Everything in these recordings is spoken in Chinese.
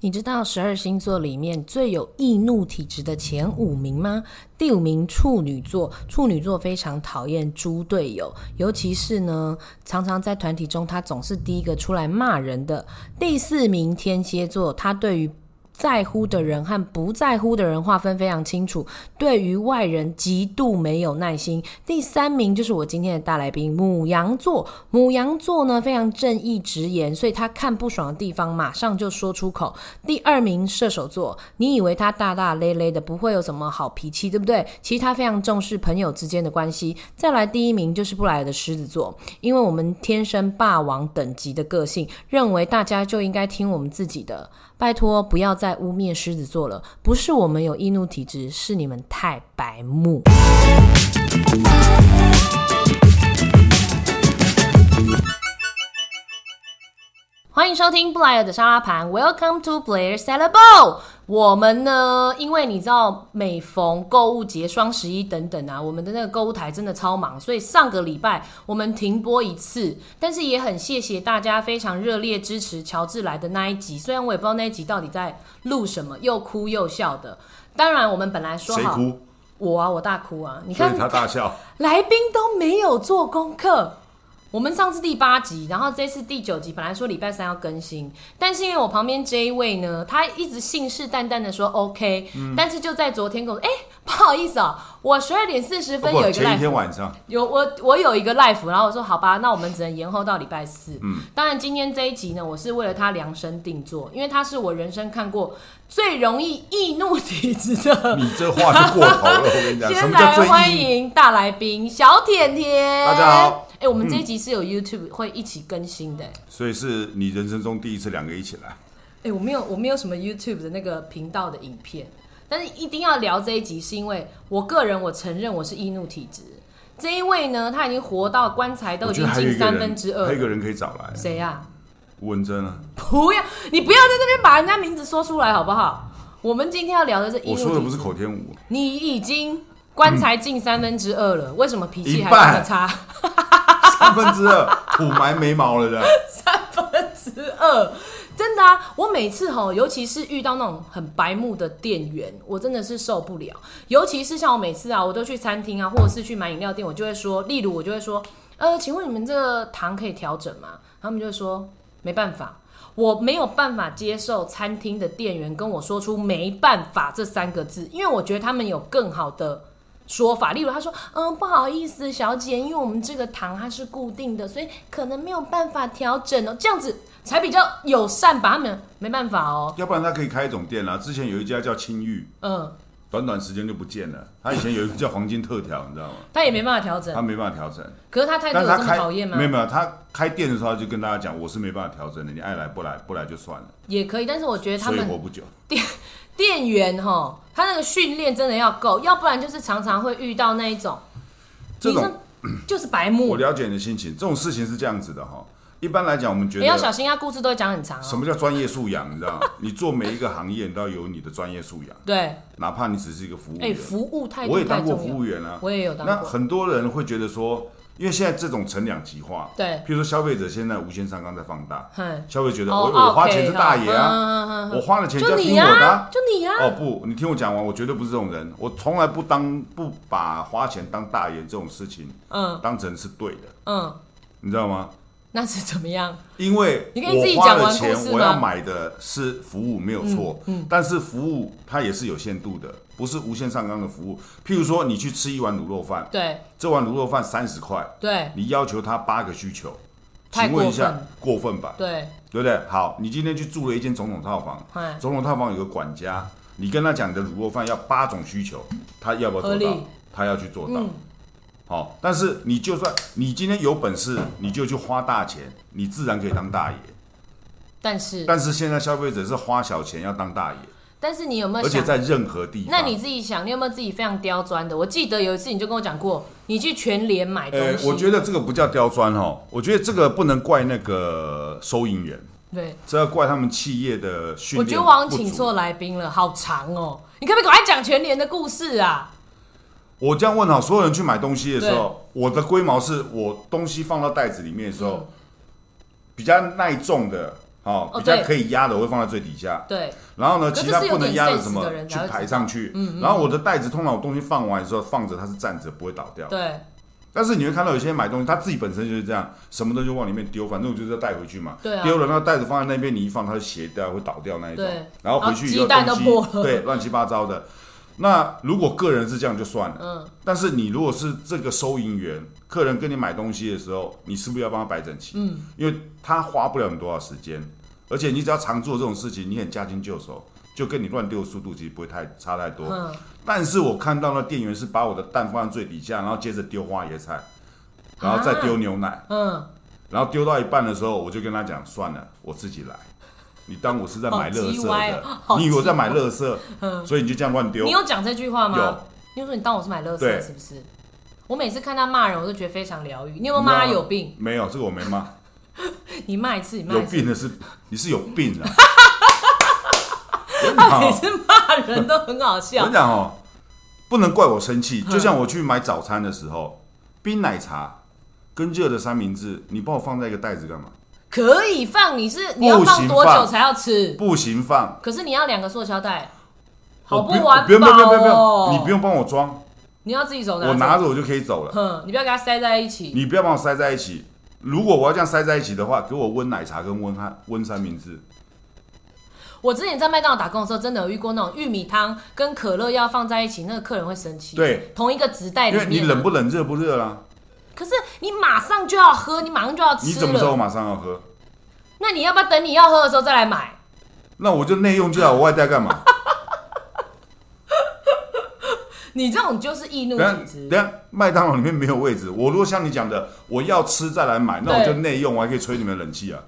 你知道十二星座里面最有易怒体质的前五名吗？第五名处女座，处女座非常讨厌猪队友，尤其是呢，常常在团体中他总是第一个出来骂人的。第四名天蝎座，他对于在乎的人和不在乎的人划分非常清楚，对于外人极度没有耐心。第三名就是我今天的大来宾母羊座，母羊座呢非常正义直言，所以他看不爽的地方马上就说出口。第二名射手座，你以为他大大咧咧的不会有什么好脾气，对不对？其实他非常重视朋友之间的关系。再来第一名就是布莱尔的狮子座，因为我们天生霸王等级的个性，认为大家就应该听我们自己的。拜托，不要再污蔑狮子座了，不是我们有易怒体质，是你们太白目。欢迎收听布莱尔的沙拉盘，Welcome to Blair Salad Bowl。我们呢，因为你知道，每逢购物节、双十一等等啊，我们的那个购物台真的超忙，所以上个礼拜我们停播一次。但是也很谢谢大家非常热烈支持乔治来的那一集，虽然我也不知道那一集到底在录什么，又哭又笑的。当然，我们本来说好，我啊，我大哭啊，你看他大笑，来宾都没有做功课。我们上次第八集，然后这次第九集，本来说礼拜三要更新，但是因为我旁边这一位呢，他一直信誓旦旦的说 OK，但是就在昨天跟我说，哎，不好意思啊，我十二点四十分有一个 live，前一天晚上有我我有一个 live，然后我说好吧，那我们只能延后到礼拜四。嗯，当然今天这一集呢，我是为了他量身定做，因为他是我人生看过最容易易怒体质的。你这话就过头了，我跟你讲。先来欢迎大来宾小甜甜，大家好。哎，我们这一集是有 YouTube 会一起更新的，所以是你人生中第一次两个一起来。哎，我没有，我没有什么 YouTube 的那个频道的影片，但是一定要聊这一集，是因为我个人我承认我是易怒体质。这一位呢，他已经活到棺材都已经近三分之二，还有一个人可以找来，谁呀？吴文珍啊！不要，你不要在这边把人家名字说出来好不好？我们今天要聊的是，我说的不是口天舞，你已经棺材近三分之二了，为什么脾气还这么差？三分之二土埋眉毛了的，三分之二，真的啊！我每次吼，尤其是遇到那种很白目的店员，我真的是受不了。尤其是像我每次啊，我都去餐厅啊，或者是去买饮料店，我就会说，例如我就会说，呃，请问你们这个糖可以调整吗？他们就会说没办法，我没有办法接受餐厅的店员跟我说出没办法这三个字，因为我觉得他们有更好的。说法，例如他说：“嗯，不好意思，小姐，因为我们这个糖它是固定的，所以可能没有办法调整哦，这样子才比较友善吧？他们没办法哦，要不然他可以开一种店啦。之前有一家叫青玉，嗯，短短时间就不见了。他以前有一个叫黄金特调，你知道吗？他也没办法调整，他没办法调整。可是他态度这么讨厌吗？没有没有，他开店的时候就跟大家讲，我是没办法调整的，你爱来不来，不来就算了。也可以，但是我觉得他们活不久。店店员哈。他那个训练真的要够，要不然就是常常会遇到那一种，这种就是白目。我了解你的心情，这种事情是这样子的哈。一般来讲，我们觉得你要小心，他故事都会讲很长。什么叫专业素养？你知道？你做每一个行业，你都要有你的专业素养。对，哪怕你只是一个服务员，哎，服务态度我也当过服务员啊，我也有当过。那很多人会觉得说。因为现在这种成两极化，对，譬如说消费者现在无限上纲在放大，消费觉得我我花钱是大爷啊，我花了钱就要听我的，就你呀，哦不，你听我讲完，我绝对不是这种人，我从来不当不把花钱当大爷这种事情，嗯，当成是对的，嗯，你知道吗？那是怎么样？因为我花了钱，我要买的是服务，没有错。嗯，但是服务它也是有限度的，不是无限上纲的服务。譬如说，你去吃一碗卤肉饭，对，这碗卤肉饭三十块，对，你要求他八个需求，请问一下，过分吧？对，对不对？好，你今天去住了一间总统套房，总统套房有个管家，你跟他讲的卤肉饭要八种需求，他要不要做到？他要去做到。好，但是你就算你今天有本事，你就去花大钱，你自然可以当大爷。但是，但是现在消费者是花小钱要当大爷。但是你有没有？而且在任何地方，那你自己想，你有没有自己非常刁钻的？我记得有一次你就跟我讲过，你去全联买东西。我觉得这个不叫刁钻哦，我觉得这个不能怪那个收银员，对，这要怪他们企业的训练。我觉得我请错来宾了，好长哦，你可不可以赶快讲全联的故事啊？我这样问好，所有人去买东西的时候，我的龟毛是我东西放到袋子里面的时候，比较耐重的，哦，比较可以压的我会放在最底下。对。然后呢，其他不能压的什么去排上去。嗯。然后我的袋子通常我东西放完之后放着，它是站着不会倒掉。对。但是你会看到有些人买东西，他自己本身就是这样，什么东西往里面丢，反正我就是要带回去嘛。对啊。丢了，那袋子放在那边，你一放，它就斜掉，会倒掉那一种。对。然后回去以后东西，对，乱七八糟的。那如果个人是这样就算了。嗯。但是你如果是这个收银员，客人跟你买东西的时候，你是不是要帮他摆整齐？嗯。因为他花不了你多少时间，而且你只要常做这种事情，你很驾轻就熟。就跟你乱丢的速度其实不会太差太多，嗯，但是我看到那店员是把我的蛋放在最底下，然后接着丢花椰菜，然后再丢牛奶，嗯，然后丢到一半的时候，我就跟他讲，算了，我自己来，你当我是在买乐色的，你以为我在买乐色，所以你就这样乱丢。你有讲这句话吗？有，你说你当我是买乐色是不是？我每次看他骂人，我都觉得非常疗愈。你有没有骂他有病？没有，这个我没骂。你骂一次，你骂有病的是你是有病啊。他每次骂人都很好笑。我跟你讲哦，不能怪我生气。就像我去买早餐的时候，冰奶茶跟热的三明治，你帮我放在一个袋子干嘛？可以放，你是你要放多久才要吃？不行放。可是你要两个塑胶袋，好不环保。不用不用不用不用，你不用帮我装，你要自己走我拿着我就可以走了。哼，你不要给它塞在一起。你不要帮我塞在一起。如果我要这样塞在一起的话，给我温奶茶跟温汉温三明治。我之前在麦当劳打工的时候，真的有遇过那种玉米汤跟可乐要放在一起，那个客人会生气。对，同一个纸袋里面，你冷不冷、热不热啦？可是你马上就要喝，你马上就要吃你怎么知道我马上要喝？那你要不要等你要喝的时候再来买？那我就内用就好，我外带干嘛？你这种就是易怒体质。等下麦当劳里面没有位置，我如果像你讲的，我要吃再来买，那我就内用，我还可以吹你们冷气啊。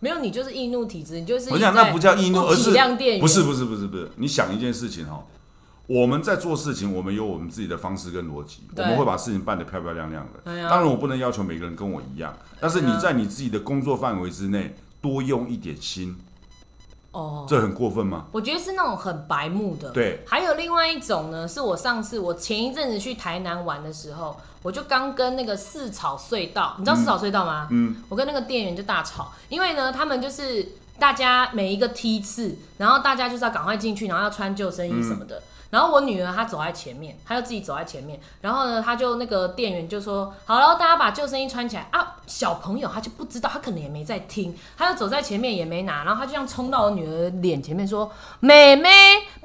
没有，你就是易怒体质，你就是我想那不叫易怒，而是不是不是不是不是。你想一件事情哈，我们在做事情，我们有我们自己的方式跟逻辑，我们会把事情办得漂漂亮亮的。当然，我不能要求每个人跟我一样，但是你在你自己的工作范围之内多用一点心。哦，这很过分吗？我觉得是那种很白目的。对，还有另外一种呢，是我上次我前一阵子去台南玩的时候，我就刚跟那个四草隧道，你知道四草隧道吗？嗯，我跟那个店员就大吵，因为呢，他们就是大家每一个梯次，然后大家就是要赶快进去，然后要穿救生衣什么的。然后我女儿她走在前面，她就自己走在前面。然后呢，她就那个店员就说：“好了，大家把救生衣穿起来啊！”小朋友他就不知道，他可能也没在听，他就走在前面也没拿，然后他就这样冲到我女儿脸前面说：“妹妹，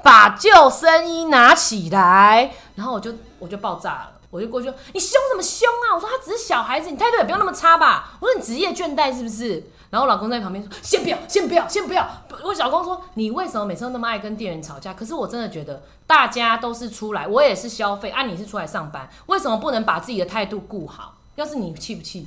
把救生衣拿起来。”然后我就我就爆炸了，我就过去：“你凶什么凶啊？”我说：“他只是小孩子，你态度也不用那么差吧？”我说：“你职业倦怠是不是？”然后我老公在旁边说：“先不要，先不要，先不要。”我老公说：“你为什么每次都那么爱跟店员吵架？”可是我真的觉得大家都是出来，我也是消费，啊，你是出来上班，为什么不能把自己的态度顾好？要是你气不气？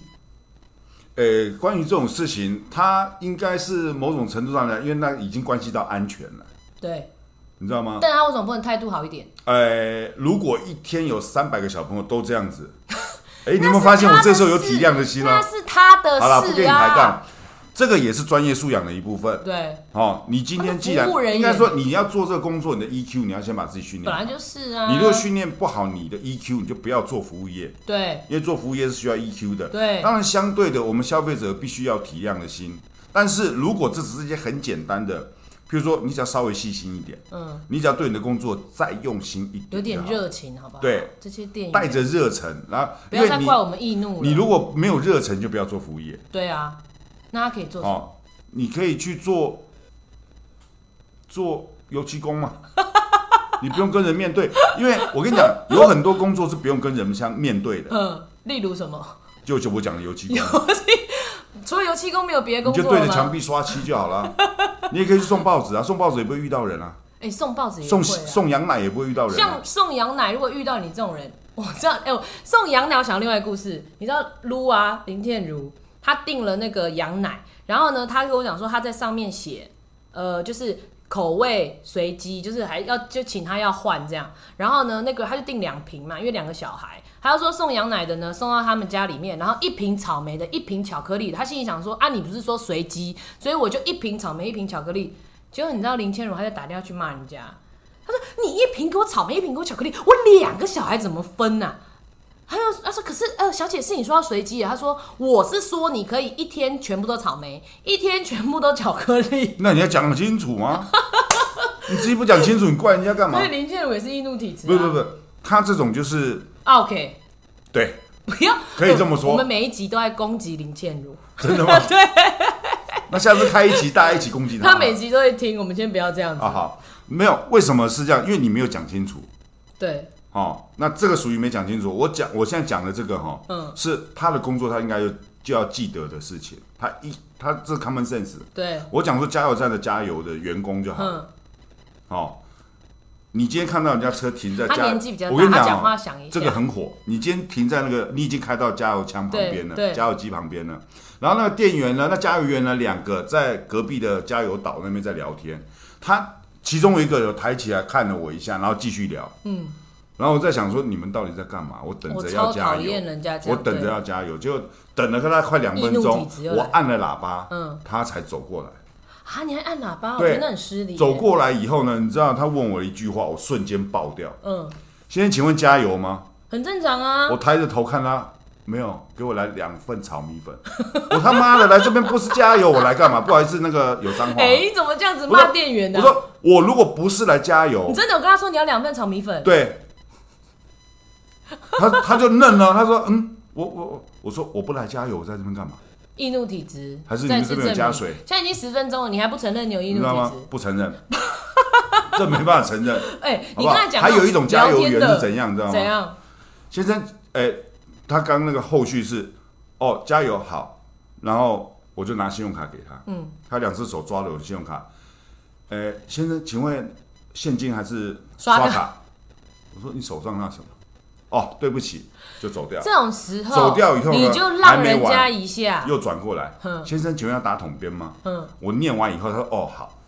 呃，关于这种事情，他应该是某种程度上呢，因为那已经关系到安全了。对，你知道吗？但他为什么不能态度好一点？呃，如果一天有三百个小朋友都这样子，哎，你有没有发现我这时候有体谅的心了？那是他的事啊。好了，不跟你抬杠。这个也是专业素养的一部分。对，哦，你今天既然应该说你要做这个工作，你的 EQ 你要先把自己训练。本来就是啊。你如果训练不好你的 EQ，你就不要做服务业。对。因为做服务业是需要 EQ 的。对。当然，相对的，我们消费者必须要体谅的心。但是如果这只是一些很简单的，譬如说你只要稍微细心一点，嗯，你只要对你的工作再用心一点，有点热情，好不好？对，这些店带着热忱，然后不要再怪我们易怒。你如果没有热忱，就不要做服务业。对啊，那他可以做什么？你可以去做做油漆工嘛，你不用跟人面对，因为我跟你讲，有很多工作是不用跟人相面对的。嗯，例如什么？就就我讲的油漆工。油漆除了油漆工没有别的工作你就对着墙壁刷漆就好了。你也可以去送报纸啊，送报纸也不会遇到人啊。哎，送报纸也送送羊奶也不会遇到人。像送羊奶，如果遇到你这种人，我知道。哎，送羊奶我想另外一个故事，你知道撸啊林天如，他订了那个羊奶。然后呢，他跟我讲说他在上面写，呃，就是口味随机，就是还要就请他要换这样。然后呢，那个他就订两瓶嘛，因为两个小孩，他要说送羊奶的呢送到他们家里面，然后一瓶草莓的，一瓶巧克力。他心里想说啊，你不是说随机，所以我就一瓶草莓，一瓶巧克力。结果你知道林千如他就打电话去骂人家，他说你一瓶给我草莓，一瓶给我巧克力，我两个小孩怎么分呢？还有他说可是呃小姐是你说要随机的，他说我是说你可以一天全部都草莓，一天全部都巧克力。那你要讲清楚吗？你自己不讲清楚，你怪人家干嘛？所以林建伟是易怒体质。不不不，他这种就是 OK。对，不要可以这么说。我们每一集都在攻击林建如，真的吗？对。那下次开一集，大家一起攻击他。他每集都会听，我们先不要这样子。啊好，没有，为什么是这样？因为你没有讲清楚。对。哦，那这个属于没讲清楚。我讲，我现在讲的这个哈，嗯，是他的工作，他应该就就要记得的事情。他一，他这 common sense。对。我讲说加油站的加油的员工就好。嗯。哦，你今天看到人家车停在，他年纪比较大，我跟你讲，这个很火。你今天停在那个，你已经开到加油枪旁边了，加油机旁边了。然后那个店员呢，那加油员呢，两个在隔壁的加油岛那边在聊天。他其中一个有抬起来看了我一下，然后继续聊。嗯。然后我在想说，你们到底在干嘛？我等着要加油，我等着要加油，就等了他快两分钟，我按了喇叭，嗯，他才走过来。啊，你还按喇叭？我觉得很失礼。走过来以后呢，你知道他问我一句话，我瞬间爆掉。嗯，先生，请问加油吗？很正常啊。我抬着头看他，没有，给我来两份炒米粉。我他妈的来这边不是加油，我来干嘛？不好意思，那个有脏话。哎，你怎么这样子骂店员呢？我说我如果不是来加油，你真的有跟他说你要两份炒米粉？对。他他就愣了，他说：“嗯，我我我说我不来加油，我在这边干嘛？易怒体质还是你们这边有加水？现在已经十分钟了，你还不承认你有易怒体质？不承认，这没办法承认。哎，你刚才讲还有一种加油员是怎样，你知道吗？怎样？先生，哎，他刚那个后续是哦，加油好，然后我就拿信用卡给他，嗯，他两只手抓了我的信用卡，哎，先生，请问现金还是刷卡？我说你手上那什么？”哦，对不起，就走掉。这种时候走掉以后你就让人家一下，又转过来。先生，请问要打桶边吗？嗯，我念完以后，他说：“哦，好。”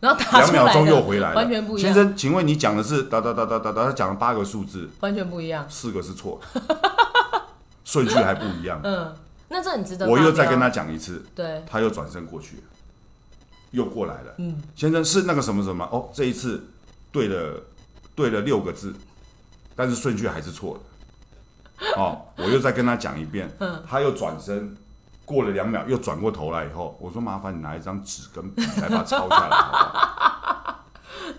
然后打两秒钟又回来了，完全不一样。先生，请问你讲的是哒哒哒哒哒哒，他讲了八个数字，完全不一样，四个是错，顺序还不一样。嗯，那这很值得。我又再跟他讲一次，对，他又转身过去，又过来了。嗯，先生是那个什么什么？哦，这一次对了，对了六个字，但是顺序还是错的。哦，我又再跟他讲一遍，他又转身，过了两秒又转过头来以后，我说麻烦你拿一张纸跟笔来把它抄下来。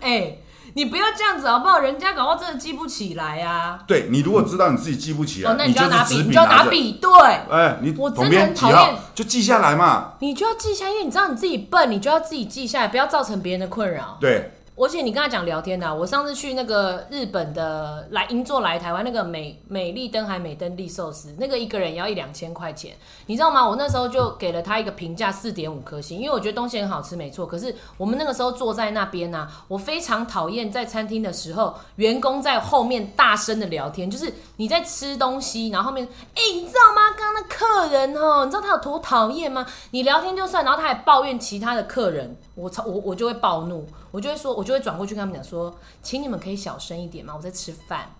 哎，你不要这样子好不好？人家搞不好真的记不起来啊。对你如果知道你自己记不起来，那你就拿笔，你就拿笔。对，哎，你我真的很讨厌，就记下来嘛。你就要记下，因为你知道你自己笨，你就要自己记下来，不要造成别人的困扰。对。而且你跟他讲聊天的，我上次去那个日本的来银座来台湾那个美美丽登海美登利寿司，那个一个人要一两千块钱，你知道吗？我那时候就给了他一个评价四点五颗星，因为我觉得东西很好吃，没错。可是我们那个时候坐在那边呢，我非常讨厌在餐厅的时候员工在后面大声的聊天，就是你在吃东西，然后后面，哎，你知道吗？刚刚那客人哦，你知道他有多讨厌吗？你聊天就算，然后他还抱怨其他的客人。我操，我我就会暴怒，我就会说，我就会转过去跟他们讲说，请你们可以小声一点吗？我在吃饭，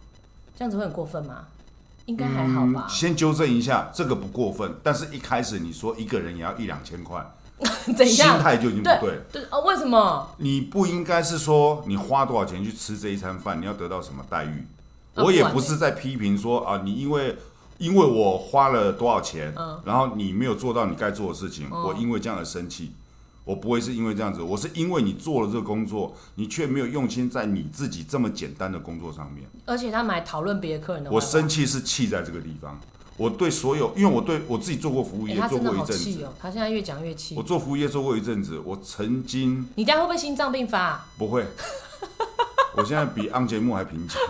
这样子会很过分吗？应该还好吧。先纠正一下，这个不过分，但是一开始你说一个人也要一两千块，怎样？心态就已经不对。对哦，为什么？你不应该是说你花多少钱去吃这一餐饭，你要得到什么待遇？我也不是在批评说啊，你因为因为我花了多少钱，然后你没有做到你该做的事情，我因为这样的生气。我不会是因为这样子，我是因为你做了这个工作，你却没有用心在你自己这么简单的工作上面。而且他们还讨论别的客人的。我生气是气在这个地方。我对所有，因为我对我自己做过服务业，做过一阵子。他现在越讲越气。我做服务业做过一阵子，我曾经。你家会不会心脏病发？不会。我现在比安节目还平静。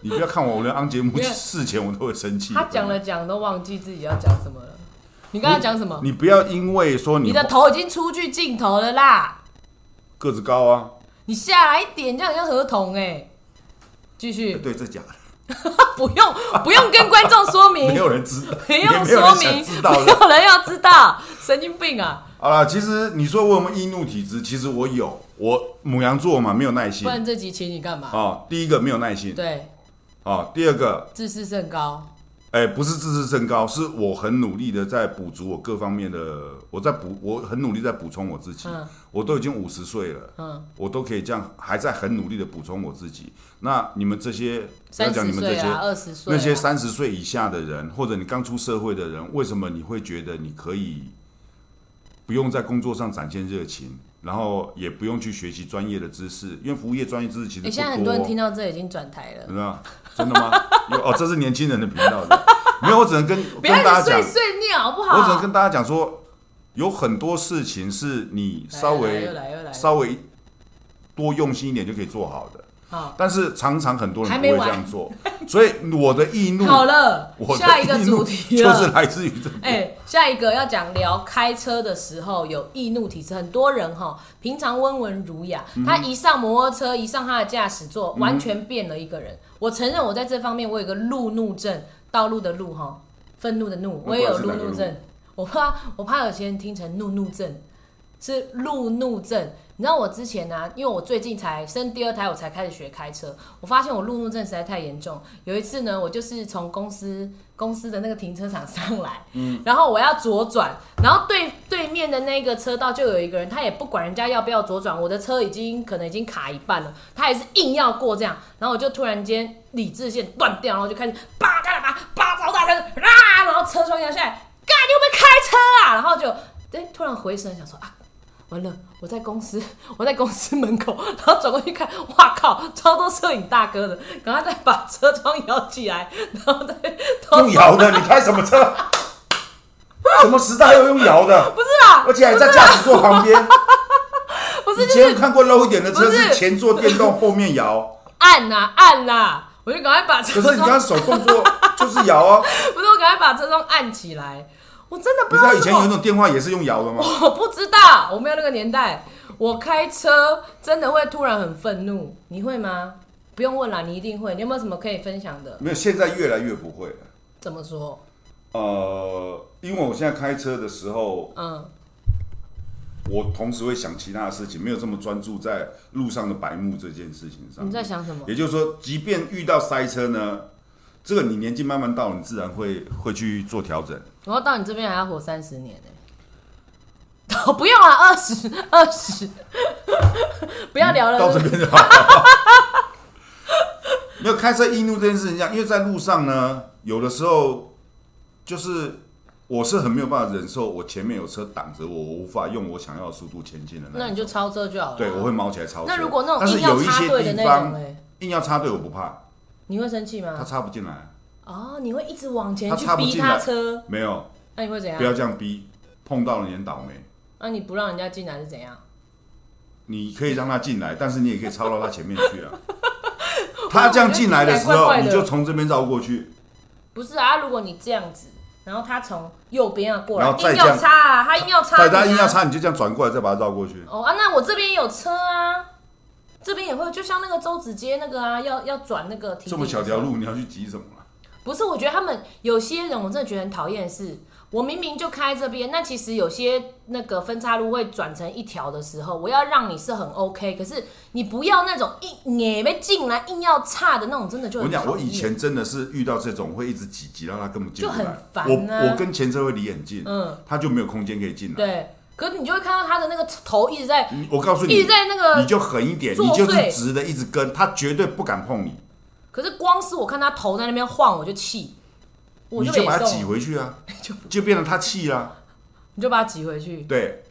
你不要看我，我连安节目事前我都会生气。他讲了讲都忘记自己要讲什么了。你刚才讲什么？你不要因为说你的头已经出去镜头了啦。个子高啊！你下来一点，这样像合同哎。继续。对，这假的。不用不用跟观众说明，没有人知道，没有说明，没有人要知道，神经病啊！好了，其实你说我有没有易怒体质？其实我有，我母羊座嘛，没有耐心。不然这集请你干嘛？哦，第一个没有耐心。对。哦，第二个自视甚高。哎，不是自视甚高，是我很努力的在补足我各方面的，我在补，我很努力在补充我自己。嗯，我都已经五十岁了，嗯，我都可以这样，还在很努力的补充我自己。那你们这些，要讲你们这些二十岁那些三十岁以下的人，或者你刚出社会的人，为什么你会觉得你可以不用在工作上展现热情，然后也不用去学习专业的知识？因为服务业专业知识其实不多。现在很多人听到这已经转台了，真的真的吗？有哦，这是年轻人的频道的，没有，我只能跟跟大家讲，碎碎念好不好？我只能跟大家讲说，有很多事情是你稍微稍微多用心一点就可以做好的。但是常常很多人不会这样做，所以我的易怒好了。我下一个主题就是来自于这。哎，下一个要讲聊开车的时候有易怒体质，很多人哈，平常温文儒雅，他一上摩托车，一上他的驾驶座，完全变了一个人。我承认我在这方面我有个路怒症，道路的路哈，愤怒的怒，我也有路怒症。我怕我怕有些人听成怒怒症，是路怒症。你知道我之前呢，因为我最近才生第二胎，我才开始学开车。我发现我路怒症实在太严重。有一次呢，我就是从公司公司的那个停车场 上来，嗯，然后我要左转，然后对对面的那个车道就有一个人，他也不管人家要不要左转，我的车已经可能已经卡一半了，他也是硬要过这样，然后我就突然间理智线断掉，然后就开始叭干嘛叭超大声啊，然后车窗摇下来，干你有没有开车啊？然后就哎突然回神想说啊。完了，我在公司，我在公司门口，然后转过去看，哇靠，超多摄影大哥的，赶快再把车窗摇起来，然后再用摇的，你开什么车？什么时代要用摇的？不是啊，而且还在驾驶座旁边。不是，以前看过 low 一点的车是前座电动，后面摇，按呐按呐，我就赶快把车可是你刚手动作就是摇啊，不是，我赶快把车窗按起来。我真的不知道以前有一种电话也是用摇的吗？我不知道，我没有那个年代。我开车真的会突然很愤怒，你会吗？不用问了，你一定会。你有没有什么可以分享的？没有，现在越来越不会了。怎么说？呃，因为我现在开车的时候，嗯，我同时会想其他的事情，没有这么专注在路上的白目这件事情上。你在想什么？也就是说，即便遇到塞车呢？这个你年纪慢慢到，你自然会会去做调整。我要到你这边还要活三十年呢，哦不用啊，二十二十，不要聊了。到这边就好。没有开车易怒这件事情，这样，因为在路上呢，有的时候就是我是很没有办法忍受，我前面有车挡着我，我无法用我想要的速度前进的。那你就超车就好了。对，我会猫起来超车。那如果那种硬要插队的那种硬要插队我不怕。你会生气吗？他插不进来。哦，你会一直往前去逼他车？没有。那你会怎样？不要这样逼，碰到了你很倒霉。那你不让人家进来是怎样？你可以让他进来，但是你也可以超到他前面去啊。他这样进来的时候，你就从这边绕过去。不是啊，如果你这样子，然后他从右边要过来，硬要插啊，他硬要插，对，他硬要插，你就这样转过来，再把他绕过去。哦啊，那我这边有车啊。这边也会，就像那个周子街那个啊，要要转那个。这么小条路，你要去急什么？不是，我觉得他们有些人，我真的觉得很讨厌的是，我明明就开这边，那其实有些那个分岔路会转成一条的时候，我要让你是很 OK，可是你不要那种硬也没进来，硬要差的那种，真的就。我跟你讲，我以前真的是遇到这种会一直挤挤让他根本进不来，就很烦。我我跟前车会离很近，嗯，他就没有空间可以进来。对。可是你就会看到他的那个头一直在，我告诉你，一直在那个，你就狠一点，你就是直的一直跟，他绝对不敢碰你。可是光是我看他头在那边晃，我就气，我就把他挤回去啊，就就变成他气啦。你就把他挤回去。对，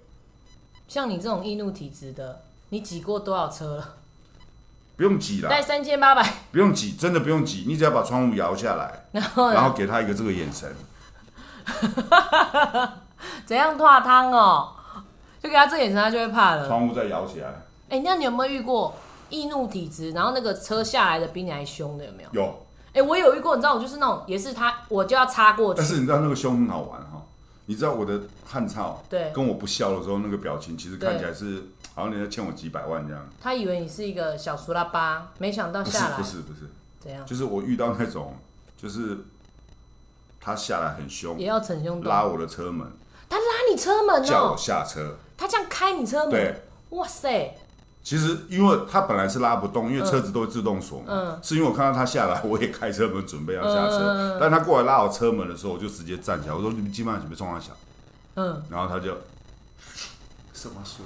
像你这种易怒体质的，你挤过多少车了？不用挤了，带三千八百，不用挤，真的不用挤，你只要把窗户摇下来，然后然后给他一个这个眼神，怎样化汤哦？就给他这眼神，他就会怕了。窗户再摇起来。哎，那你有没有遇过易怒体质，然后那个车下来的比你还凶的有没有？有。哎，我有遇过，你知道，我就是那种，也是他，我就要插过去。但是你知道那个凶很好玩哈？你知道我的汗操，对，跟我不笑的时候那个表情，其实看起来是好像人家欠我几百万这样。他以为你是一个小苏拉巴，没想到下来不是不是怎样？就是我遇到那种，就是他下来很凶，也要逞凶，拉我的车门。他拉你车门哦，叫我下车。他这样开你车门，对，哇塞！其实因为他本来是拉不动，因为车子都会自动锁嘛。是因为我看到他下来，我也开车门准备要下车，但他过来拉我车门的时候，我就直接站起来，我说：“你们基本上准备撞他小。”嗯，然后他就什么水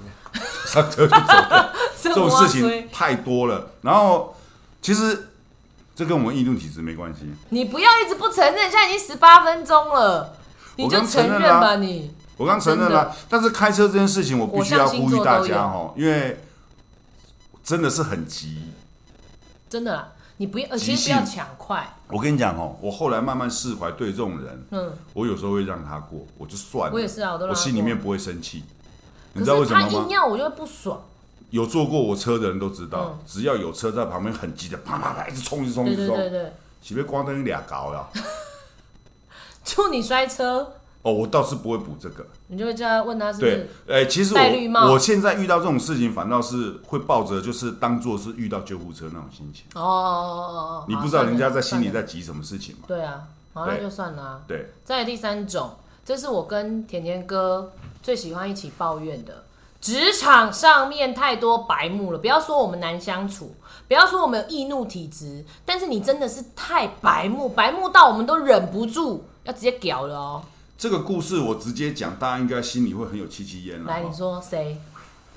上车就走了。这种事情太多了。然后其实这跟我们易怒体质没关系。你不要一直不承认，现在已经十八分钟了，你就承认吧你。我刚承认了，但是开车这件事情，我必须要呼吁大家哦，因为真的是很急，真的，你不要，而且不要抢快。我跟你讲哦，我后来慢慢释怀，对这种人，嗯，我有时候会让他过，我就算了。我也是啊，我都我心里面不会生气。你知道为什么吗？他硬要，我就会不爽。有坐过我车的人都知道，只要有车在旁边，很急的，啪啪啪，一直冲，一直冲，一直冲，对对对，前面光灯俩高了，祝你摔车。哦，我倒是不会补这个。你就会叫他问他是不？对，哎，其实我我现在遇到这种事情，反倒是会抱着就是当做是遇到救护车那种心情。哦哦哦哦哦你不知道人家在心里在急什么事情吗？对啊，好，那就算了。对。再来第三种，这是我跟甜甜哥最喜欢一起抱怨的，职场上面太多白目了。不要说我们难相处，不要说我们有易怒体质，但是你真的是太白目，白目到我们都忍不住要直接屌了哦。这个故事我直接讲，大家应该心里会很有戚戚焉了。来，你说谁？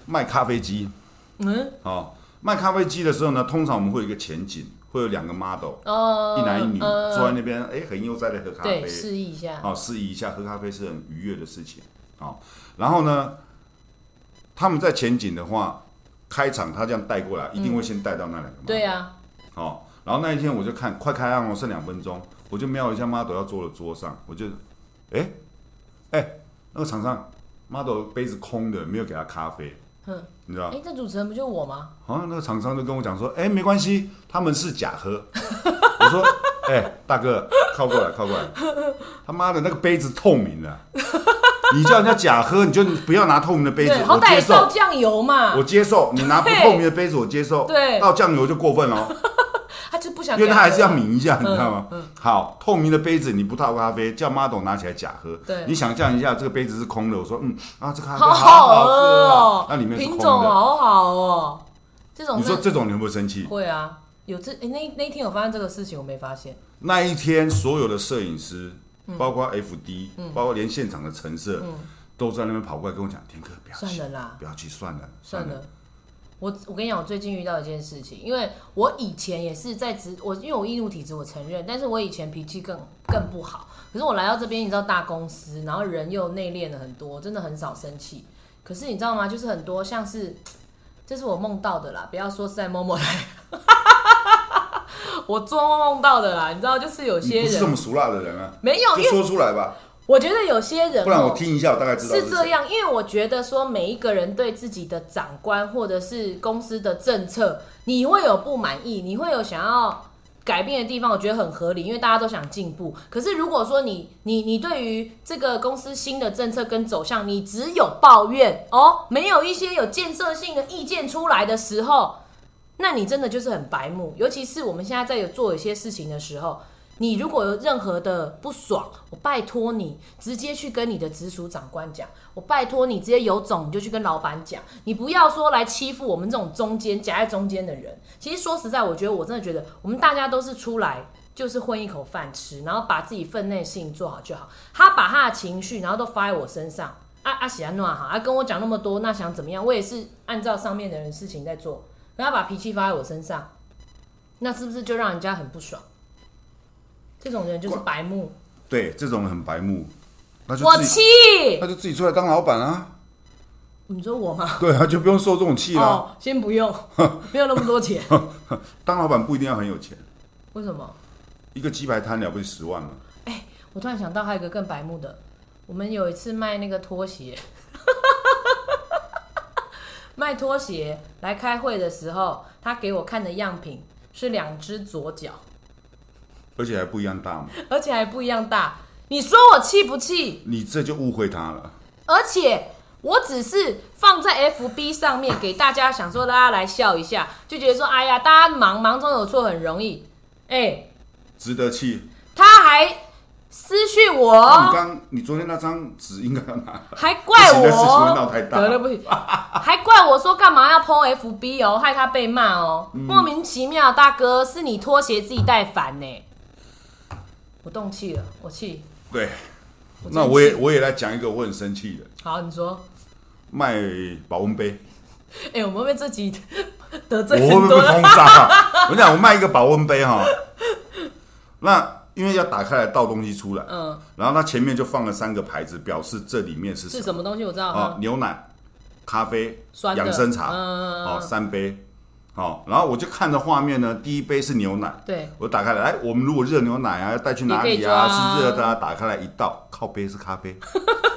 卖咖啡机。嗯。哦，卖咖啡机的时候呢，通常我们会有一个前景，会有两个 model，哦，一男一女坐在那边，哎，很悠哉的喝咖啡，示意一下。哦，示意一下，喝咖啡是很愉悦的事情。哦，然后呢，他们在前景的话，开场他这样带过来，一定会先带到那两个。对呀。哦，然后那一天我就看，快开案哦，剩两分钟，我就瞄一下 model 要坐的桌上，我就。哎，哎，那个厂商，model 杯子空的，没有给他咖啡，嗯，你知道？哎，这主持人不就我吗？好像那个厂商就跟我讲说，哎，没关系，他们是假喝。我说，哎，大哥，靠过来，靠过来，他妈的那个杯子透明的，你叫人家假喝，你就不要拿透明的杯子，我接受。倒酱油嘛，我接受。你拿不透明的杯子，我接受。对，倒酱油就过分了。因为他还是要抿一下，你知道吗？好，透明的杯子你不倒咖啡，叫 model 拿起来假喝。对，你想象一下，这个杯子是空的。我说，嗯啊，这咖啡好好喝哦，那里面品种好好哦。这种你说这种你会不会生气？会啊，有这哎那那一天有发生这个事情，我没发现。那一天所有的摄影师，包括 FD，包括连现场的陈设，都在那边跑过来跟我讲：“天哥，不要算了啦，不要去算了，算了。”我我跟你讲，我最近遇到一件事情，因为我以前也是在职，我因为我易怒体质，我承认，但是我以前脾气更更不好。可是我来到这边，你知道大公司，然后人又内敛了很多，真的很少生气。可是你知道吗？就是很多像是，这是我梦到的啦，不要说是在某某来，我做梦梦到的啦。你知道，就是有些人是这么俗辣的人啊，没有，就说出来吧。我觉得有些人，不然我听一下，我大概知道是这样。因为我觉得说每一个人对自己的长官或者是公司的政策，你会有不满意，你会有想要改变的地方，我觉得很合理，因为大家都想进步。可是如果说你你你对于这个公司新的政策跟走向，你只有抱怨哦，没有一些有建设性的意见出来的时候，那你真的就是很白目。尤其是我们现在在有做一些事情的时候。你如果有任何的不爽，我拜托你直接去跟你的直属长官讲。我拜托你直接有种你就去跟老板讲，你不要说来欺负我们这种中间夹在中间的人。其实说实在，我觉得我真的觉得我们大家都是出来就是混一口饭吃，然后把自己分内事情做好就好。他把他的情绪然后都发在我身上，阿阿喜安诺哈，他跟我讲那么多，那想怎么样？我也是按照上面的人事情在做，然后把脾气发在我身上，那是不是就让人家很不爽？这种人就是白目，对，这种人很白目，那就我气，那就自己出来当老板啊。你说我吗？对啊，就不用受这种气了。先不用，没有那么多钱。当老板不一定要很有钱。为什么？一个鸡排摊了不起十万吗？哎，我突然想到还有一个更白目的，我们有一次卖那个拖鞋，卖拖鞋来开会的时候，他给我看的样品是两只左脚。而且还不一样大嘛？而且还不一样大，你说我气不气？你这就误会他了。而且我只是放在 FB 上面给大家，想说大家来笑一下，就觉得说，哎呀，大家忙忙中有错很容易，哎，值得气。他还私讯我。你刚你昨天那张纸应该要拿，还怪我，事情闹太大，得了不行，还怪我说干嘛要 PO FB 哦，害他被骂哦，莫名其妙，大哥是你拖鞋自己带反呢。我动气了，我气。对，那我也我也来讲一个我很生气的。好，你说。卖保温杯。哎，我们被这集得罪我会不会被封杀？我讲，我卖一个保温杯哈。那因为要打开来倒东西出来，嗯，然后它前面就放了三个牌子，表示这里面是是什么东西？我知道啊，牛奶、咖啡、养生茶，嗯哦，三杯。好，然后我就看着画面呢，第一杯是牛奶，对，我打开来，哎，我们如果热牛奶啊，要带去哪里啊？是热的，啊，打开来一倒，靠杯是咖啡。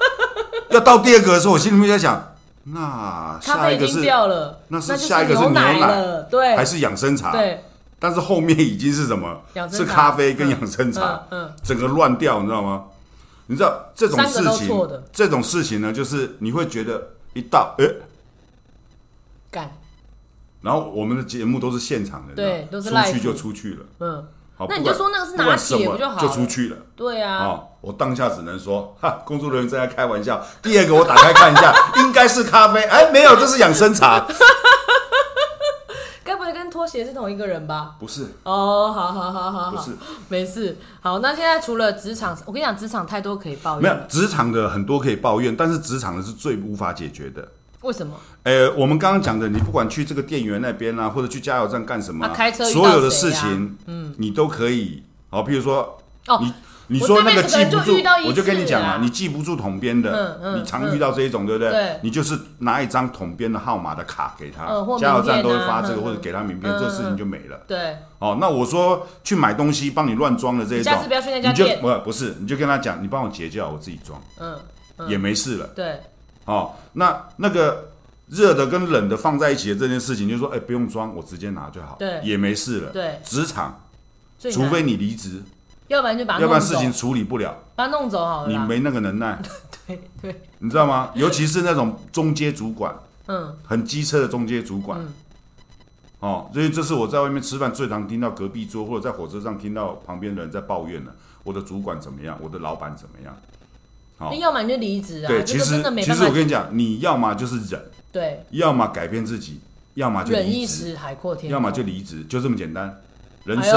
要倒第二个的时候，我心里面在想，那下一个是掉了，那是下一个是牛奶，对，还是养生茶？对，但是后面已经是什么？是咖啡跟养生茶，嗯，整个乱掉，你知道吗？你知道这种事情，这种事情呢，就是你会觉得一倒，哎，干。然后我们的节目都是现场的，对，都是出去就出去了。嗯，好，那你就说那个是拿铁不就好？就出去了。对啊。哦，我当下只能说，哈，工作人员正在开玩笑。第二个我打开看一下，应该是咖啡。哎，没有，这是养生茶。该不会跟拖鞋是同一个人吧？不是。哦，好好好好好，不是，没事。好，那现在除了职场，我跟你讲，职场太多可以抱怨。没有，职场的很多可以抱怨，但是职场的是最无法解决的。为什么？呃，我们刚刚讲的，你不管去这个店员那边啊，或者去加油站干什么，开车所有的事情，嗯，你都可以。好，比如说，哦，你你说那个记不住，我就跟你讲啊，你记不住统编的，你常遇到这一种，对不对？对，你就是拿一张统编的号码的卡给他，加油站都会发这个，或者给他名片，这个事情就没了。对，哦，那我说去买东西帮你乱装的这一种，下次不要去那家店，不不是，你就跟他讲，你帮我结叫，我自己装，嗯，也没事了。对，哦，那那个。热的跟冷的放在一起的这件事情，就说哎，不用装，我直接拿就好，对，也没事了。对，职场，除非你离职，要不然就把，要不然事情处理不了，把它弄走好了。你没那个能耐，对对，你知道吗？尤其是那种中阶主管，嗯，很机车的中阶主管，哦，所以这是我在外面吃饭最常听到隔壁桌或者在火车上听到旁边的人在抱怨的，我的主管怎么样，我的老板怎么样。好，要么你就离职啊。对，其实其实我跟你讲，你要么就是忍。对，要么改变自己，要么就忍一时，海阔天要么就离职，就这么简单。人生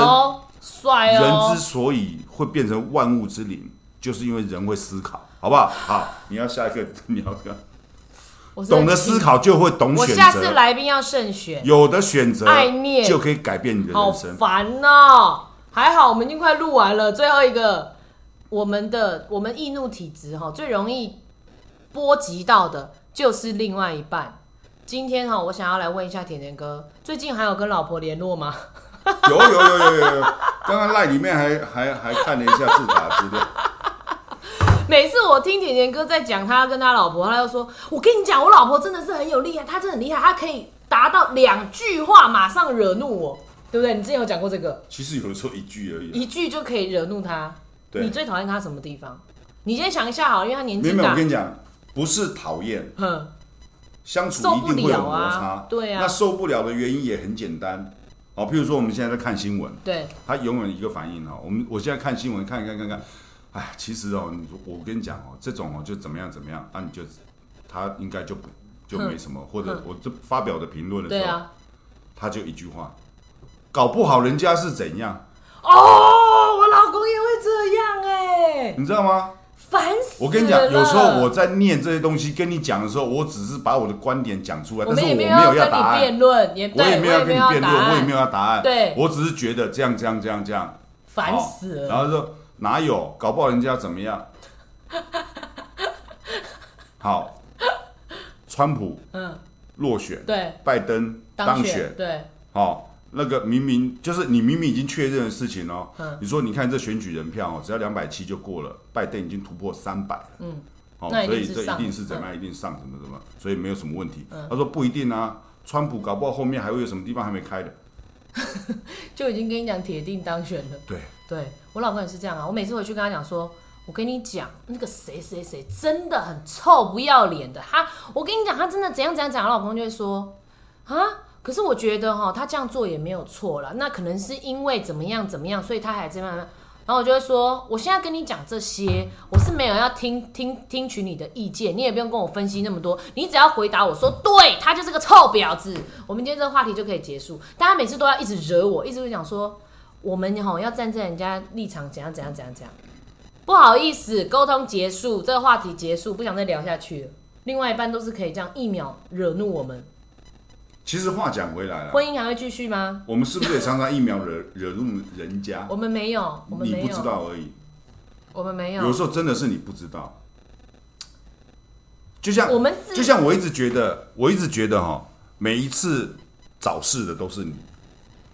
帅哦，人之所以会变成万物之灵，就是因为人会思考，好不好？好，你要下一个，你要这个，懂得思考就会懂选择。我下次来宾要慎选，有的选择爱念就可以改变你的人生。烦呐，还好我们已经快录完了，最后一个，我们的我们易怒体质哈，最容易波及到的。就是另外一半。今天哈，我想要来问一下甜甜哥，最近还有跟老婆联络吗？有有有有有有，刚刚赖里面还还还看了一下字卡资料。每次我听甜甜哥在讲他跟他老婆，他就说：“我跟你讲，我老婆真的是很有厉害，她真的很厉害，她可以达到两句话马上惹怒我，对不对？你之前有讲过这个？其实有的时候一句而已，一句就可以惹怒他。你最讨厌他什么地方？你先想一下好，因为他年纪大。我跟你讲。不是讨厌，哼。相处一定会有摩擦，对啊。那受不了的原因也很简单，哦，譬如说我们现在在看新闻，对，他永远一个反应哦，我们我现在看新闻，看一看看看，哎，其实哦，我跟你讲哦，这种哦就怎么样怎么样，那你就他应该就不就没什么，或者我这发表的评论的时候，他就一句话，搞不好人家是怎样？哦，我老公也会这样哎，你知道吗？烦死！我跟你讲，有时候我在念这些东西跟你讲的时候，我只是把我的观点讲出来，但是我没有要答案。辩论，我也没有要跟你辩论，我也没有要答案。对，我只是觉得这样这样这样这样，烦死了。然后说哪有，搞不好人家怎么样？好，川普嗯落选，对，拜登当选，对，好。那个明明就是你明明已经确认的事情哦，你说你看这选举人票哦，只要两百七就过了，拜登已经突破三百了，嗯，哦，所以这一定是怎么样，一定上什么什么，所以没有什么问题。他说不一定啊，川普搞不好后面还会有什么地方还没开的，就已经跟你讲铁定当选了。对，对我老公也是这样啊，我每次回去跟他讲说，我跟你讲那个谁谁谁真的很臭不要脸的，他我跟你讲他真的怎样怎样讲，我老公就会说啊。可是我觉得哈，他这样做也没有错了。那可能是因为怎么样怎么样，所以他还在慢慢。然后我就会说，我现在跟你讲这些，我是没有要听听听取你的意见，你也不用跟我分析那么多，你只要回答我说，对他就是个臭婊子，我们今天这个话题就可以结束。大家每次都要一直惹我，一直会讲说，我们吼要站在人家立场，怎样怎样怎样怎样。不好意思，沟通结束，这个话题结束，不想再聊下去了。另外一半都是可以这样一秒惹怒我们。其实话讲回来了，婚姻还会继续吗？我们是不是也常常一秒惹惹怒人家？我们没有，我们你不知道而已。我们没有，有时候真的是你不知道。就像我们，就像我一直觉得，我一直觉得哈，每一次找事的都是你。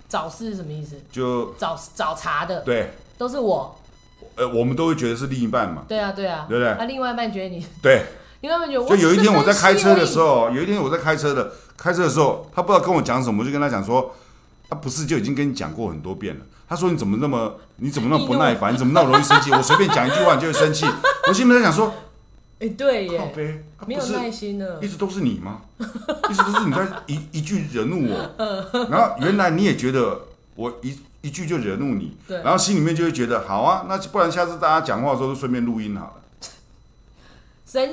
找事是什么意思？就找找茬的，对，都是我。呃，我们都会觉得是另一半嘛。对啊，对啊，对不对？那另外一半觉得你对，另外一半觉得就有一天我在开车的时候，有一天我在开车的。开车的时候，他不知道跟我讲什么，我就跟他讲说：“他不是就已经跟你讲过很多遍了。”他说：“你怎么那么，你怎么那么不耐烦？你怎么那么容易生气？我随便讲一句话你就会生气。”我心里面在想说：“哎，对耶，靠背，没有耐心了，一直都是你吗？一直都是你在一一句惹怒我，然后原来你也觉得我一一句就惹怒你，然后心里面就会觉得好啊，那不然下次大家讲话的时候就顺便录音好了。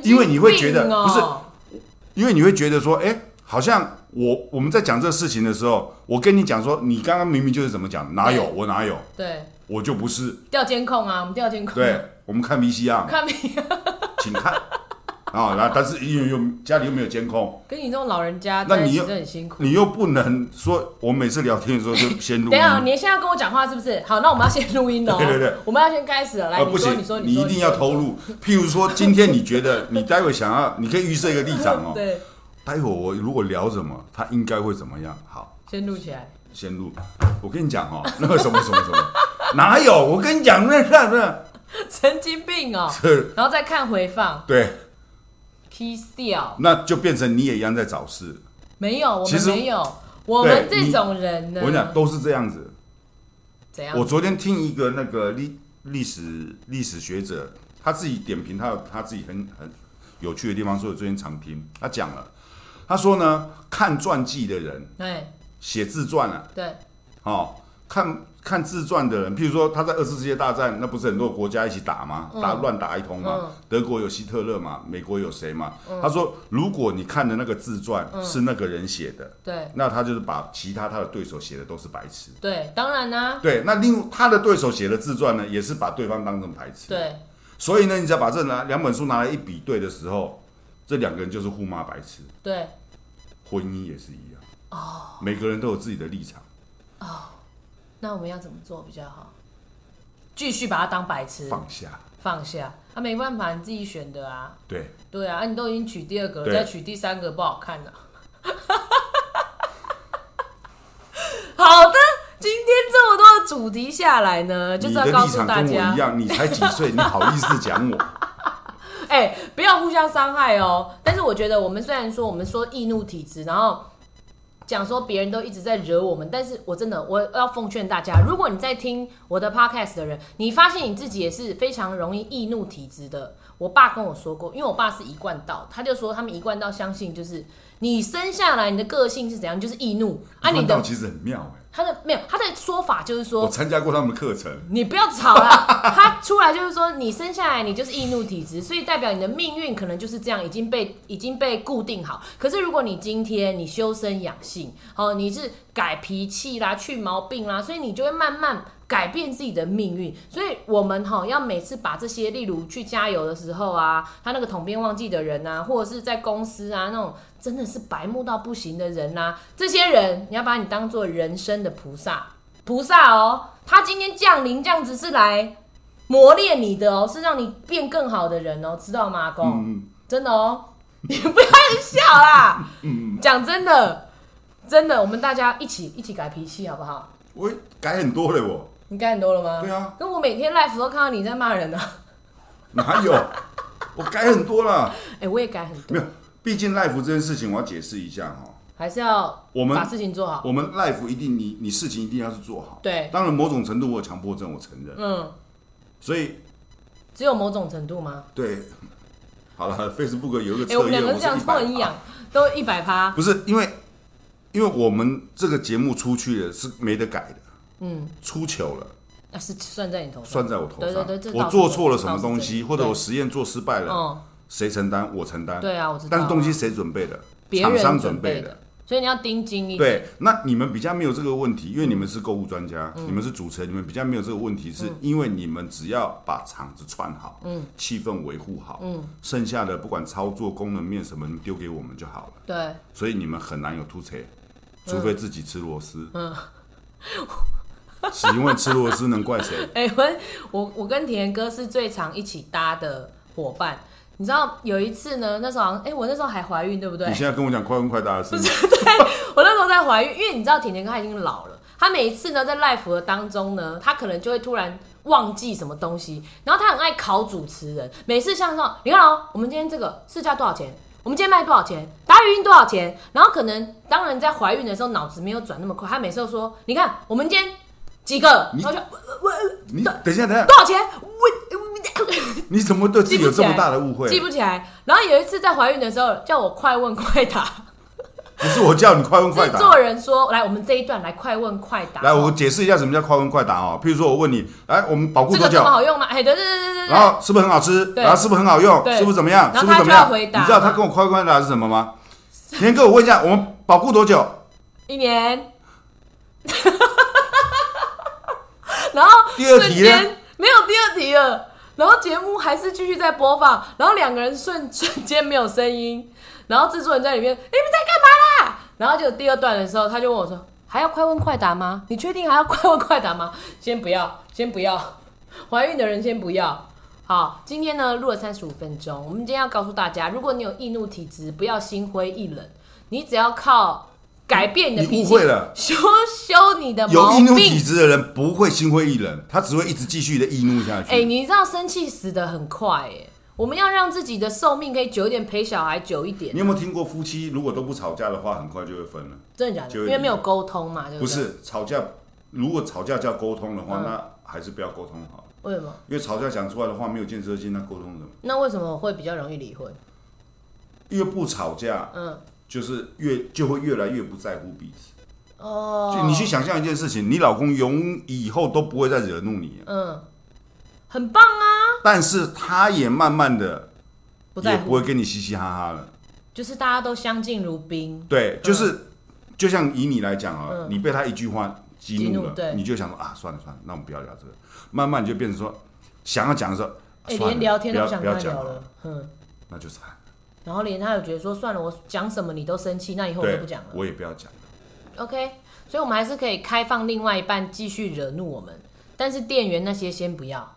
因为你会觉得不是，因为你会觉得说，哎。”好像我我们在讲这个事情的时候，我跟你讲说，你刚刚明明就是怎么讲，哪有我哪有？对，我就不是调监控啊，我们调监控。对，我们看 V C R，看 V，请看啊，然后但是又又家里又没有监控，跟你这种老人家，那你又很辛苦，你又不能说，我每次聊天的时候就先录。等下，你现在要跟我讲话是不是？好，那我们要先录音哦。对对对，我们要先开始了。来，不行，你说，你一定要偷录。譬如说，今天你觉得你待会想要，你可以预设一个立场哦。对。待会我如果聊什么，他应该会怎么样？好，先录起来。先录。我跟你讲哦，那个什么什么什么，哪有？我跟你讲，那那那神经病哦。是然后再看回放。对。P 掉。那就变成你也一样在找事。没有，我们没有。我们这种人呢，我跟你讲都是这样子。怎样？我昨天听一个那个历历史历史学者，他自己点评，他有他自己很很有趣的地方，所以我最近常听他讲了。他说呢，看传记的人，对，写自传啊，对，哦，看看自传的人，譬如说他在二次世界大战，那不是很多国家一起打吗？打乱打一通嘛，德国有希特勒嘛，美国有谁嘛？他说，如果你看的那个自传是那个人写的，对，那他就是把其他他的对手写的都是白痴，对，当然啦，对，那另他的对手写的自传呢，也是把对方当成白痴，对，所以呢，你只要把这拿两本书拿来一比对的时候。这两个人就是互骂白痴。对，婚姻也是一样。哦，每个人都有自己的立场。哦，那我们要怎么做比较好？继续把他当白痴？放下，放下。他没办法，你自己选的啊。对，对啊，你都已经娶第二个，再娶第三个不好看了。好的，今天这么多的主题下来呢，就是要告诉大家，一样，你才几岁，你好意思讲我？哎，不要互相伤害哦。但是我觉得，我们虽然说我们说易怒体质，然后讲说别人都一直在惹我们，但是我真的我要奉劝大家，如果你在听我的 podcast 的人，你发现你自己也是非常容易易怒体质的。我爸跟我说过，因为我爸是一贯道，他就说他们一贯道相信就是你生下来你的个性是怎样，就是易怒。啊，你的其实很妙哎。他的没有，他的说法就是说，我参加过他们的课程。你不要吵了，他出来就是说，你生下来你就是易怒体质，所以代表你的命运可能就是这样，已经被已经被固定好。可是如果你今天你修身养性，哦，你是改脾气啦，去毛病啦，所以你就会慢慢。改变自己的命运，所以我们哈要每次把这些，例如去加油的时候啊，他那个统编忘记的人啊，或者是在公司啊那种真的是白目到不行的人呐，这些人你要把你当做人生的菩萨，菩萨哦，他今天降临这样子是来磨练你的哦，是让你变更好的人哦，知道吗，公？真的哦，你不要笑啦，讲真的，真的，我们大家一起一起改脾气好不好？我改很多了我。你改很多了吗？对啊，跟我每天 live 都看到你在骂人呢。哪有？我改很多了。哎，我也改很多。没有，毕竟 live 这件事情，我要解释一下哈。还是要我们把事情做好。我们 live 一定，你你事情一定要是做好。对。当然，某种程度我有强迫症，我承认。嗯。所以。只有某种程度吗？对。好了，Facebook 有一个测验，我们两个这样都很痒，都一百趴。不是因为，因为我们这个节目出去了是没得改的。嗯，出糗了，那是算在你头上，算在我头上。对对对，我做错了什么东西，或者我实验做失败了，谁承担？我承担。对啊，我知道。但是东西谁准备的？厂商准备的。所以你要盯紧一点。对，那你们比较没有这个问题，因为你们是购物专家，你们是主持人，你们比较没有这个问题，是因为你们只要把场子串好，嗯，气氛维护好，嗯，剩下的不管操作、功能面什么，丢给我们就好了。对。所以你们很难有突车，除非自己吃螺丝。嗯。是因为吃螺丝能怪谁？哎，我我我跟田哥是最常一起搭的伙伴。你知道有一次呢，那时候哎，我那时候还怀孕，对不对？你现在跟我讲快问快答的事。对，我那时候在怀孕，因为你知道甜甜哥他已经老了，他每一次呢在 life 的当中呢，他可能就会突然忘记什么东西，然后他很爱考主持人，每次像说，你看哦，我们今天这个市价多少钱？我们今天卖多少钱？打语音多少钱？然后可能当然在怀孕的时候脑子没有转那么快，他每次都说，你看我们今天。几个？然后就我你等一下，等一下，多少钱？我 你怎么对自己有这么大的误会？记不起来。然后有一次在怀孕的时候，叫我快问快答。不是我叫你快问快答。做人说来，我们这一段来快问快答。来，我解释一下什么叫快问快答哦。譬如说我问你，来，我们保护多久？好用吗？哎，对对对对对。然后是不是很好吃？然后是不是很好用？是不是怎么样？是不是怎么样？你知道他跟我快问快答是什么吗？先跟我问一下，我们保护多久？一年。然后瞬间没有第二题了，然后节目还是继续在播放，然后两个人瞬 瞬间没有声音，然后制作人在里面，你们在干嘛啦？然后就第二段的时候，他就问我说：“还要快问快答吗？你确定还要快问快答吗？”先不要，先不要，怀孕的人先不要。好，今天呢录了三十五分钟，我们今天要告诉大家，如果你有易怒体质，不要心灰意冷，你只要靠。改变你的脾气，修修你的有易怒体质的人不会心灰意冷，他只会一直继续的易怒下去。哎，你知道生气死的很快哎，我们要让自己的寿命可以久一点，陪小孩久一点。你有没有听过夫妻如果都不吵架的话，很快就会分了？真的假的？因为没有沟通嘛，对不是吵架，如果吵架叫沟通的话，那还是不要沟通好。为什么？因为吵架讲出来的话没有建设性，那沟通什么？那为什么会比较容易离婚？因为不吵架，嗯。就是越就会越来越不在乎彼此哦。就你去想象一件事情，你老公永以后都不会再惹怒你。嗯，很棒啊。但是他也慢慢的不在也不会跟你嘻嘻哈哈了。就是大家都相敬如宾。对，就是就像以你来讲啊，你被他一句话激怒了，你就想说啊，算了算了，那我们不要聊这个。慢慢就变成说，想要讲的时候，哎，连聊天都不想跟他聊了。嗯，那就惨。然后连他有觉得说算了，我讲什么你都生气，那以后我就不讲了。我也不要讲了 OK，所以我们还是可以开放另外一半继续惹怒我们，但是店员那些先不要。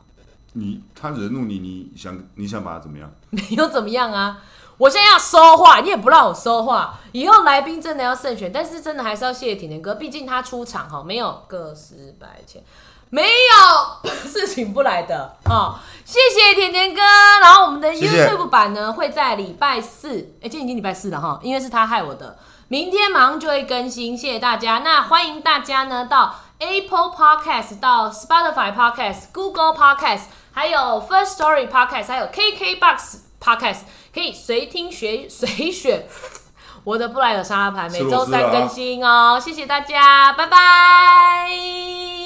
你他惹怒你，你想你想把他怎么样？没有怎么样啊！我现在要说话，你也不让我说话。以后来宾真的要慎选，但是真的还是要谢谢甜甜哥，毕竟他出场哈，没有个十百千。没有事情不来的哦，谢谢甜甜哥。然后我们的 YouTube 版呢会在礼拜四，哎，今天已经礼拜四了哈，因为是他害我的，明天马上就会更新。谢谢大家，那欢迎大家呢到 Apple Podcast、到 Spotify Podcast、Google Podcast，还有 First Story Podcast，还有 KKBox Podcast，可以随听随随选我的布莱尔沙拉牌，每周三更新哦。谢谢大家，拜拜。